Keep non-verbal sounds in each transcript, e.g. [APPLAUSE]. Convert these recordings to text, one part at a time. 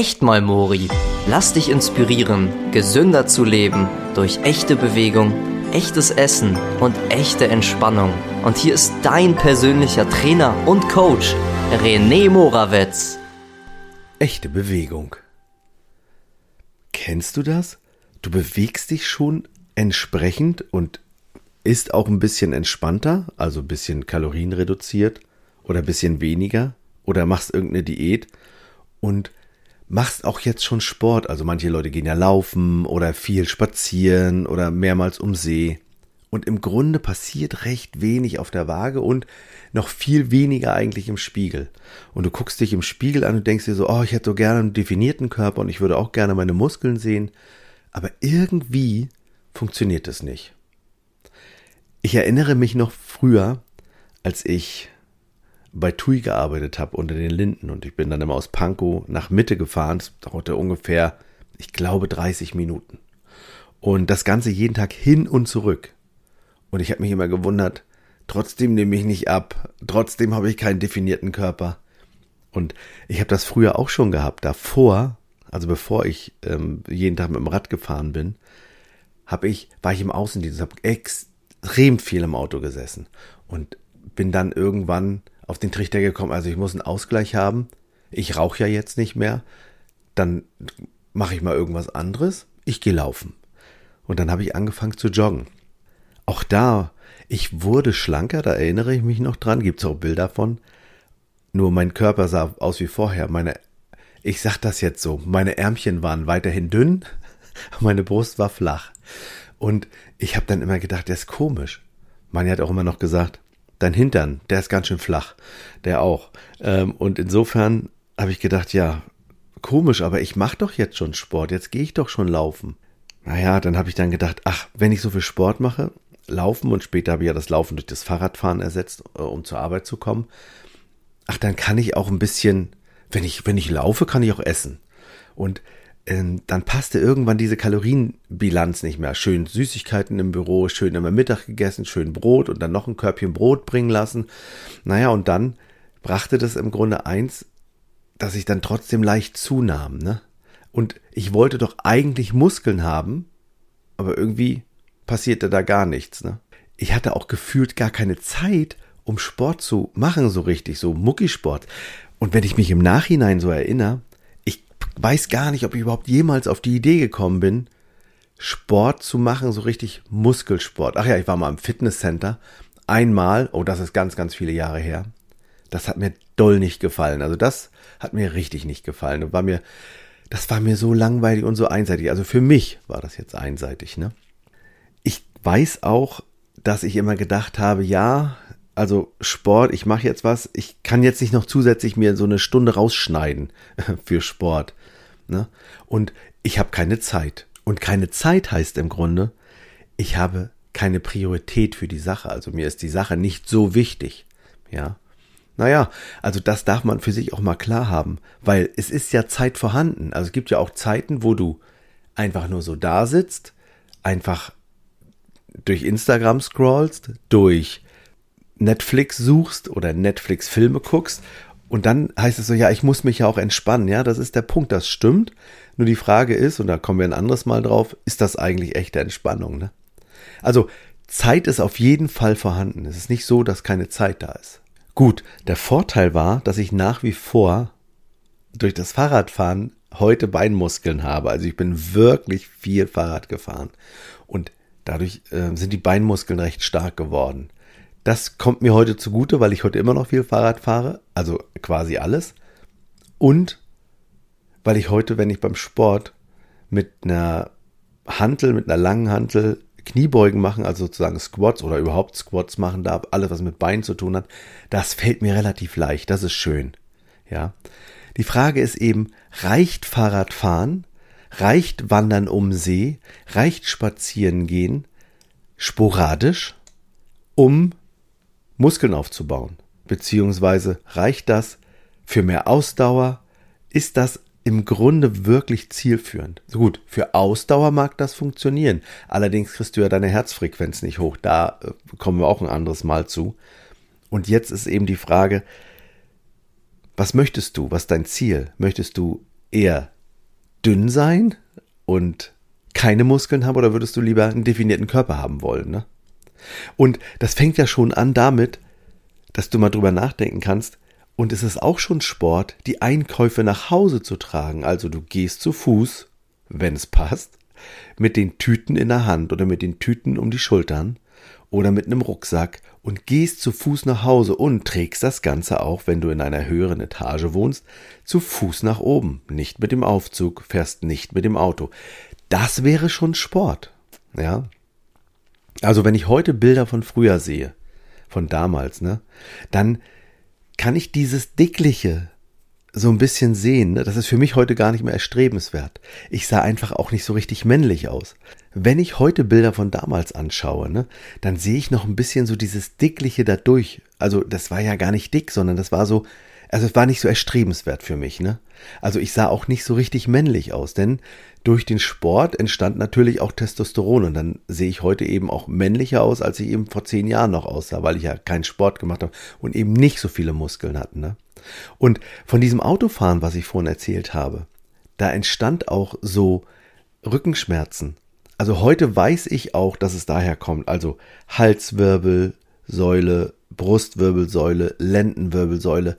echt mal Mori. Lass dich inspirieren, gesünder zu leben durch echte Bewegung, echtes Essen und echte Entspannung. Und hier ist dein persönlicher Trainer und Coach, René Morawetz. Echte Bewegung. Kennst du das? Du bewegst dich schon entsprechend und ist auch ein bisschen entspannter, also ein bisschen Kalorien reduziert oder ein bisschen weniger oder machst irgendeine Diät und machst auch jetzt schon Sport. Also manche Leute gehen ja laufen oder viel spazieren oder mehrmals um See. Und im Grunde passiert recht wenig auf der Waage und noch viel weniger eigentlich im Spiegel. Und du guckst dich im Spiegel an und denkst dir so, oh, ich hätte so gerne einen definierten Körper und ich würde auch gerne meine Muskeln sehen. Aber irgendwie funktioniert es nicht. Ich erinnere mich noch früher, als ich bei TUI gearbeitet habe unter den Linden und ich bin dann immer aus Pankow nach Mitte gefahren. Das dauerte ungefähr, ich glaube, 30 Minuten. Und das Ganze jeden Tag hin und zurück. Und ich habe mich immer gewundert, trotzdem nehme ich nicht ab, trotzdem habe ich keinen definierten Körper. Und ich habe das früher auch schon gehabt. Davor, also bevor ich ähm, jeden Tag mit dem Rad gefahren bin, habe ich, war ich im Außendienst, habe extrem viel im Auto gesessen und bin dann irgendwann auf den Trichter gekommen, also ich muss einen Ausgleich haben. Ich rauche ja jetzt nicht mehr. Dann mache ich mal irgendwas anderes. Ich gehe laufen. Und dann habe ich angefangen zu joggen. Auch da, ich wurde schlanker, da erinnere ich mich noch dran, gibt es auch Bilder von. Nur mein Körper sah aus wie vorher. Meine, ich sag das jetzt so, meine Ärmchen waren weiterhin dünn, [LAUGHS] meine Brust war flach. Und ich habe dann immer gedacht, der ist komisch. Manja hat auch immer noch gesagt, dein Hintern, der ist ganz schön flach. Der auch. Ähm, und insofern habe ich gedacht, ja, komisch, aber ich mache doch jetzt schon Sport, jetzt gehe ich doch schon laufen. Naja, dann habe ich dann gedacht, ach, wenn ich so viel Sport mache, laufen und später habe ich ja das Laufen durch das Fahrradfahren ersetzt, äh, um zur Arbeit zu kommen. Ach, dann kann ich auch ein bisschen, wenn ich, wenn ich laufe, kann ich auch essen. Und dann passte irgendwann diese Kalorienbilanz nicht mehr. Schön Süßigkeiten im Büro, schön immer Mittag gegessen, schön Brot und dann noch ein Körbchen Brot bringen lassen. Naja, und dann brachte das im Grunde eins, dass ich dann trotzdem leicht zunahm, ne? Und ich wollte doch eigentlich Muskeln haben, aber irgendwie passierte da gar nichts, ne? Ich hatte auch gefühlt gar keine Zeit, um Sport zu machen, so richtig, so Muckisport. Und wenn ich mich im Nachhinein so erinnere, weiß gar nicht, ob ich überhaupt jemals auf die Idee gekommen bin, Sport zu machen, so richtig Muskelsport. Ach ja, ich war mal im Fitnesscenter. Einmal, oh, das ist ganz, ganz viele Jahre her. Das hat mir doll nicht gefallen. Also das hat mir richtig nicht gefallen. Das war mir, das war mir so langweilig und so einseitig. Also für mich war das jetzt einseitig, ne? Ich weiß auch, dass ich immer gedacht habe, ja, also Sport, ich mache jetzt was, ich kann jetzt nicht noch zusätzlich mir so eine Stunde rausschneiden [LAUGHS] für Sport. Ne? Und ich habe keine Zeit. Und keine Zeit heißt im Grunde, ich habe keine Priorität für die Sache. Also mir ist die Sache nicht so wichtig. Ja. Naja, also das darf man für sich auch mal klar haben, weil es ist ja Zeit vorhanden. Also es gibt ja auch Zeiten, wo du einfach nur so da sitzt, einfach durch Instagram scrollst, durch Netflix suchst oder Netflix Filme guckst und dann heißt es so, ja, ich muss mich ja auch entspannen. Ja, das ist der Punkt, das stimmt. Nur die Frage ist, und da kommen wir ein anderes Mal drauf, ist das eigentlich echte Entspannung? Ne? Also Zeit ist auf jeden Fall vorhanden. Es ist nicht so, dass keine Zeit da ist. Gut, der Vorteil war, dass ich nach wie vor durch das Fahrradfahren heute Beinmuskeln habe. Also ich bin wirklich viel Fahrrad gefahren. Und dadurch äh, sind die Beinmuskeln recht stark geworden. Das kommt mir heute zugute, weil ich heute immer noch viel Fahrrad fahre, also quasi alles. Und weil ich heute, wenn ich beim Sport mit einer Hantel, mit einer langen Hantel Kniebeugen machen, also sozusagen Squats oder überhaupt Squats machen darf, alles was mit Beinen zu tun hat, das fällt mir relativ leicht, das ist schön. Ja. Die Frage ist eben, reicht Fahrradfahren, reicht Wandern um See, reicht Spazieren gehen sporadisch, um Muskeln aufzubauen? Beziehungsweise reicht das für mehr Ausdauer? Ist das im Grunde wirklich zielführend? So gut, für Ausdauer mag das funktionieren. Allerdings kriegst du ja deine Herzfrequenz nicht hoch. Da äh, kommen wir auch ein anderes Mal zu. Und jetzt ist eben die Frage, was möchtest du? Was ist dein Ziel? Möchtest du eher dünn sein und keine Muskeln haben oder würdest du lieber einen definierten Körper haben wollen? Ne? Und das fängt ja schon an damit, dass du mal drüber nachdenken kannst. Und es ist auch schon Sport, die Einkäufe nach Hause zu tragen. Also du gehst zu Fuß, wenn es passt, mit den Tüten in der Hand oder mit den Tüten um die Schultern oder mit einem Rucksack und gehst zu Fuß nach Hause und trägst das Ganze auch, wenn du in einer höheren Etage wohnst, zu Fuß nach oben, nicht mit dem Aufzug, fährst nicht mit dem Auto. Das wäre schon Sport, ja. Also wenn ich heute Bilder von früher sehe, von damals, ne, dann kann ich dieses dickliche so ein bisschen sehen. Ne? Das ist für mich heute gar nicht mehr erstrebenswert. Ich sah einfach auch nicht so richtig männlich aus. Wenn ich heute Bilder von damals anschaue, ne, dann sehe ich noch ein bisschen so dieses dickliche dadurch. Also das war ja gar nicht dick, sondern das war so, also es war nicht so erstrebenswert für mich, ne? Also ich sah auch nicht so richtig männlich aus, denn durch den Sport entstand natürlich auch Testosteron und dann sehe ich heute eben auch männlicher aus, als ich eben vor zehn Jahren noch aussah, weil ich ja keinen Sport gemacht habe und eben nicht so viele Muskeln hatte. Ne? Und von diesem Autofahren, was ich vorhin erzählt habe, da entstand auch so Rückenschmerzen. Also heute weiß ich auch, dass es daher kommt. Also Halswirbelsäule, Brustwirbelsäule, Lendenwirbelsäule.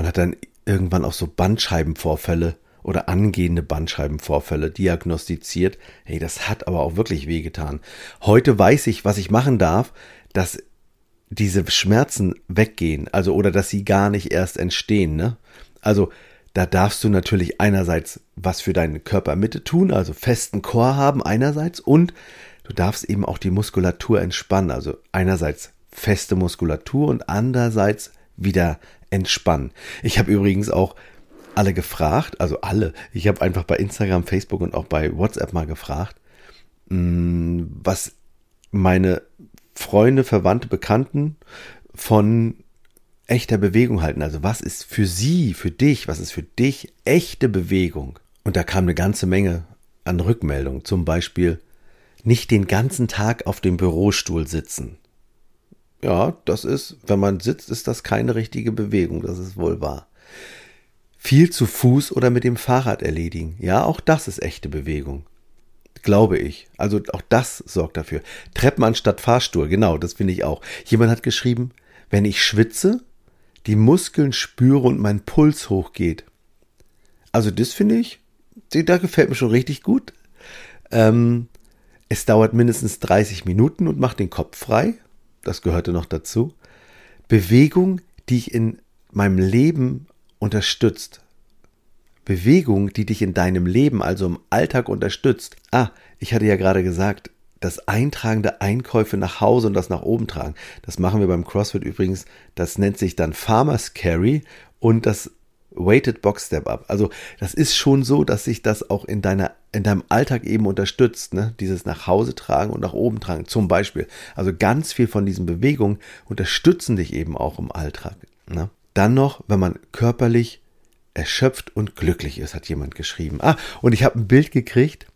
Man hat dann irgendwann auch so Bandscheibenvorfälle oder angehende Bandscheibenvorfälle diagnostiziert. Hey, das hat aber auch wirklich wehgetan. Heute weiß ich, was ich machen darf, dass diese Schmerzen weggehen, also oder dass sie gar nicht erst entstehen, ne? Also da darfst du natürlich einerseits was für deine Körpermitte tun, also festen Chor haben einerseits und du darfst eben auch die Muskulatur entspannen, also einerseits feste Muskulatur und andererseits wieder entspannen. Ich habe übrigens auch alle gefragt, also alle, ich habe einfach bei Instagram, Facebook und auch bei WhatsApp mal gefragt, mm, was meine Freunde, Verwandte, Bekannten von echter Bewegung halten. Also was ist für sie, für dich, was ist für dich echte Bewegung? Und da kam eine ganze Menge an Rückmeldungen. Zum Beispiel nicht den ganzen Tag auf dem Bürostuhl sitzen. Ja, das ist, wenn man sitzt, ist das keine richtige Bewegung, das ist wohl wahr viel zu Fuß oder mit dem Fahrrad erledigen. Ja, auch das ist echte Bewegung. Glaube ich. Also auch das sorgt dafür. Treppen anstatt Fahrstuhl, genau, das finde ich auch. Jemand hat geschrieben, wenn ich schwitze, die Muskeln spüre und mein Puls hochgeht. Also das finde ich, da gefällt mir schon richtig gut. Ähm, es dauert mindestens 30 Minuten und macht den Kopf frei. Das gehörte noch dazu. Bewegung, die ich in meinem Leben unterstützt. Bewegung, die dich in deinem Leben, also im Alltag unterstützt. Ah, ich hatte ja gerade gesagt, das Eintragen der Einkäufe nach Hause und das nach oben tragen. Das machen wir beim CrossFit übrigens. Das nennt sich dann Farmers Carry und das Weighted Box Step Up. Also das ist schon so, dass sich das auch in deiner in deinem Alltag eben unterstützt, ne? Dieses nach Hause tragen und nach oben tragen, zum Beispiel. Also ganz viel von diesen Bewegungen unterstützen dich eben auch im Alltag. Ne? Dann noch, wenn man körperlich erschöpft und glücklich ist, hat jemand geschrieben. Ah, und ich habe ein Bild gekriegt.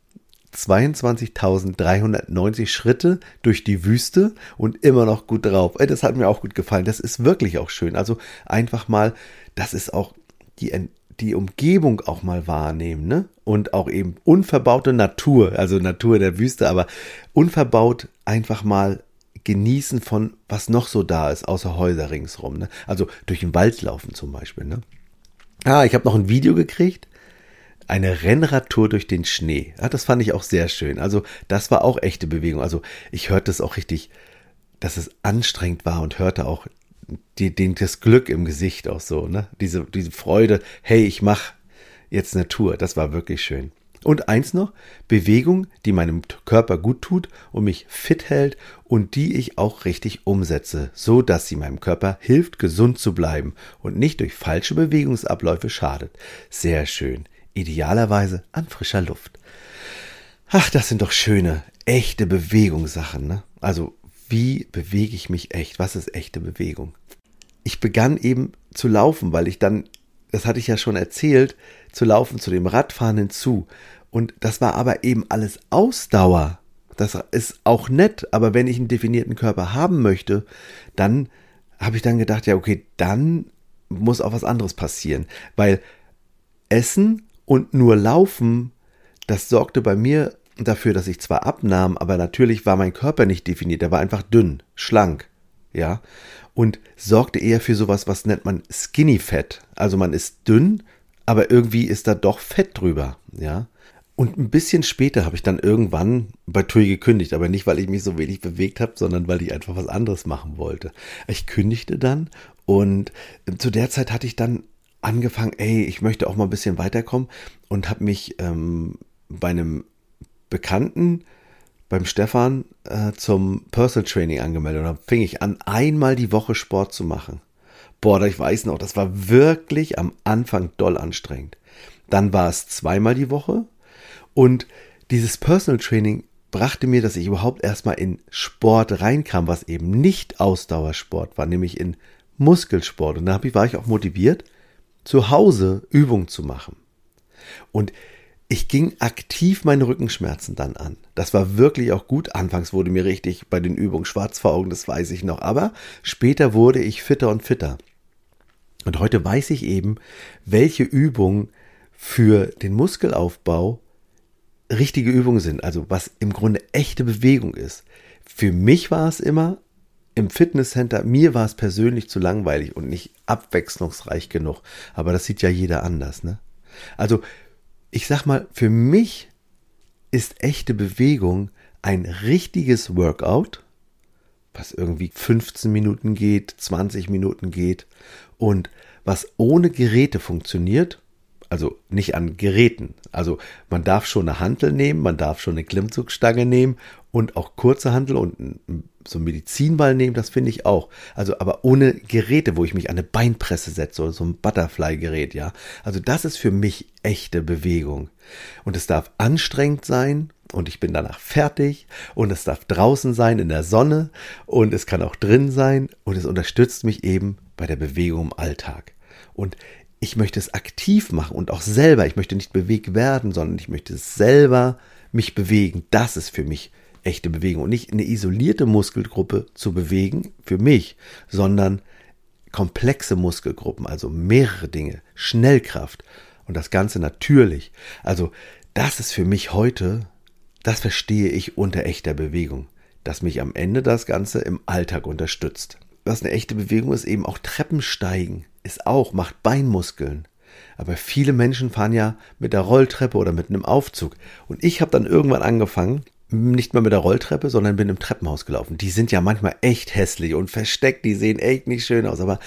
22.390 Schritte durch die Wüste und immer noch gut drauf. Das hat mir auch gut gefallen. Das ist wirklich auch schön. Also einfach mal, das ist auch die, die Umgebung auch mal wahrnehmen, ne? Und auch eben unverbaute Natur, also Natur der Wüste, aber unverbaut einfach mal Genießen von, was noch so da ist, außer Häuser ringsrum. Ne? Also durch den Wald laufen zum Beispiel. Ne? Ah, ich habe noch ein Video gekriegt. Eine Rennradtour durch den Schnee. Ja, das fand ich auch sehr schön. Also das war auch echte Bewegung. Also ich hörte es auch richtig, dass es anstrengend war und hörte auch die, den, das Glück im Gesicht auch so. Ne? Diese, diese Freude, hey, ich mach jetzt Natur. Das war wirklich schön. Und eins noch, Bewegung, die meinem Körper gut tut und mich fit hält und die ich auch richtig umsetze, so dass sie meinem Körper hilft, gesund zu bleiben und nicht durch falsche Bewegungsabläufe schadet. Sehr schön. Idealerweise an frischer Luft. Ach, das sind doch schöne, echte Bewegungssachen, ne? Also, wie bewege ich mich echt? Was ist echte Bewegung? Ich begann eben zu laufen, weil ich dann, das hatte ich ja schon erzählt, zu laufen zu dem Radfahren hinzu. Und das war aber eben alles Ausdauer. Das ist auch nett, aber wenn ich einen definierten Körper haben möchte, dann habe ich dann gedacht, ja, okay, dann muss auch was anderes passieren. Weil Essen Und nur Laufen, das sorgte bei mir dafür, dass ich zwar abnahm, aber natürlich war mein Körper nicht definiert. Er war einfach dünn, schlank, ja. Und sorgte eher für sowas, was nennt man Skinny Fat. Also man ist dünn, aber irgendwie ist da doch Fett drüber, ja. Und ein bisschen später habe ich dann irgendwann bei TUI gekündigt, aber nicht, weil ich mich so wenig bewegt habe, sondern weil ich einfach was anderes machen wollte. Ich kündigte dann und zu der Zeit hatte ich dann angefangen, ey, ich möchte auch mal ein bisschen weiterkommen und habe mich ähm, bei einem Bekannten, beim Stefan, äh, zum Personal Training angemeldet und dann fing ich an, einmal die Woche Sport zu machen. Boah, ich weiß noch, das war wirklich am Anfang doll anstrengend. Dann war es zweimal die Woche und dieses Personal Training brachte mir, dass ich überhaupt erstmal in Sport reinkam, was eben nicht Ausdauersport war, nämlich in Muskelsport. Und da war ich auch motiviert, zu Hause Übungen zu machen. Und ich ging aktiv meine Rückenschmerzen dann an. Das war wirklich auch gut. Anfangs wurde mir richtig bei den Übungen schwarz vor Augen, das weiß ich noch. Aber später wurde ich fitter und fitter. Und heute weiß ich eben, welche Übungen für den Muskelaufbau richtige Übungen sind. Also was im Grunde echte Bewegung ist. Für mich war es immer im Fitnesscenter, mir war es persönlich zu langweilig und nicht abwechslungsreich genug. Aber das sieht ja jeder anders, ne? Also ich sag mal, für mich ist echte Bewegung ein richtiges Workout, was irgendwie 15 Minuten geht, 20 Minuten geht und was ohne Geräte funktioniert, also nicht an Geräten. Also man darf schon eine Hantel nehmen, man darf schon eine Klimmzugstange nehmen und auch kurze Hantel und so einen Medizinball nehmen, das finde ich auch. Also aber ohne Geräte, wo ich mich an eine Beinpresse setze oder so ein Butterfly-Gerät, ja. Also das ist für mich echte Bewegung. Und es darf anstrengend sein und ich bin danach fertig und es darf draußen sein in der Sonne und es kann auch drin sein und es unterstützt mich eben bei der Bewegung im Alltag. Und ich möchte es aktiv machen und auch selber. Ich möchte nicht bewegt werden, sondern ich möchte selber mich bewegen. Das ist für mich echte Bewegung und nicht eine isolierte Muskelgruppe zu bewegen für mich, sondern komplexe Muskelgruppen, also mehrere Dinge, Schnellkraft und das Ganze natürlich. Also das ist für mich heute, das verstehe ich unter echter Bewegung, dass mich am Ende das Ganze im Alltag unterstützt. Was eine echte Bewegung ist, eben auch Treppensteigen, ist auch, macht Beinmuskeln. Aber viele Menschen fahren ja mit der Rolltreppe oder mit einem Aufzug. Und ich habe dann irgendwann angefangen, nicht mehr mit der Rolltreppe, sondern bin im Treppenhaus gelaufen. Die sind ja manchmal echt hässlich und versteckt, die sehen echt nicht schön aus. Aber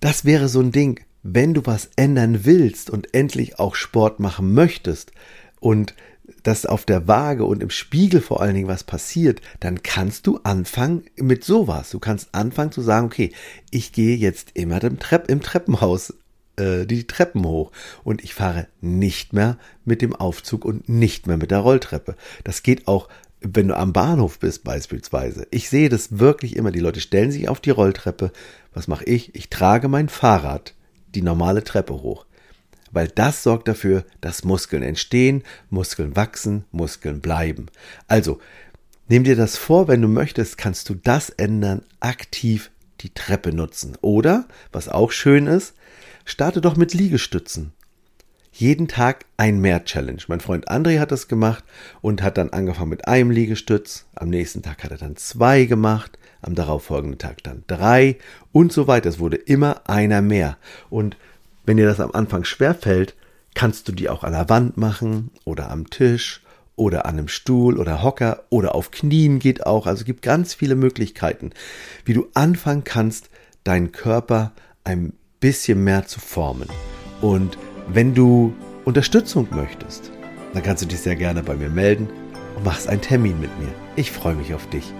das wäre so ein Ding, wenn du was ändern willst und endlich auch Sport machen möchtest und dass auf der Waage und im Spiegel vor allen Dingen was passiert, dann kannst du anfangen mit sowas. Du kannst anfangen zu sagen, okay, ich gehe jetzt immer im, Trepp, im Treppenhaus äh, die Treppen hoch und ich fahre nicht mehr mit dem Aufzug und nicht mehr mit der Rolltreppe. Das geht auch wenn du am Bahnhof bist beispielsweise. Ich sehe das wirklich immer. Die Leute stellen sich auf die Rolltreppe. Was mache ich? Ich trage mein Fahrrad die normale Treppe hoch. Weil das sorgt dafür, dass Muskeln entstehen, Muskeln wachsen, Muskeln bleiben. Also, nimm dir das vor, wenn du möchtest, kannst du das ändern, aktiv die Treppe nutzen. Oder, was auch schön ist, Starte doch mit Liegestützen. Jeden Tag ein Mehr-Challenge. Mein Freund André hat das gemacht und hat dann angefangen mit einem Liegestütz. Am nächsten Tag hat er dann zwei gemacht, am darauffolgenden Tag dann drei und so weiter. Es wurde immer einer mehr. Und wenn dir das am Anfang schwer fällt, kannst du die auch an der Wand machen oder am Tisch oder an einem Stuhl oder Hocker oder auf Knien geht auch. Also es gibt ganz viele Möglichkeiten, wie du anfangen kannst, deinen Körper ein bisschen mehr zu formen. Und wenn du Unterstützung möchtest, dann kannst du dich sehr gerne bei mir melden und machst einen Termin mit mir. Ich freue mich auf dich.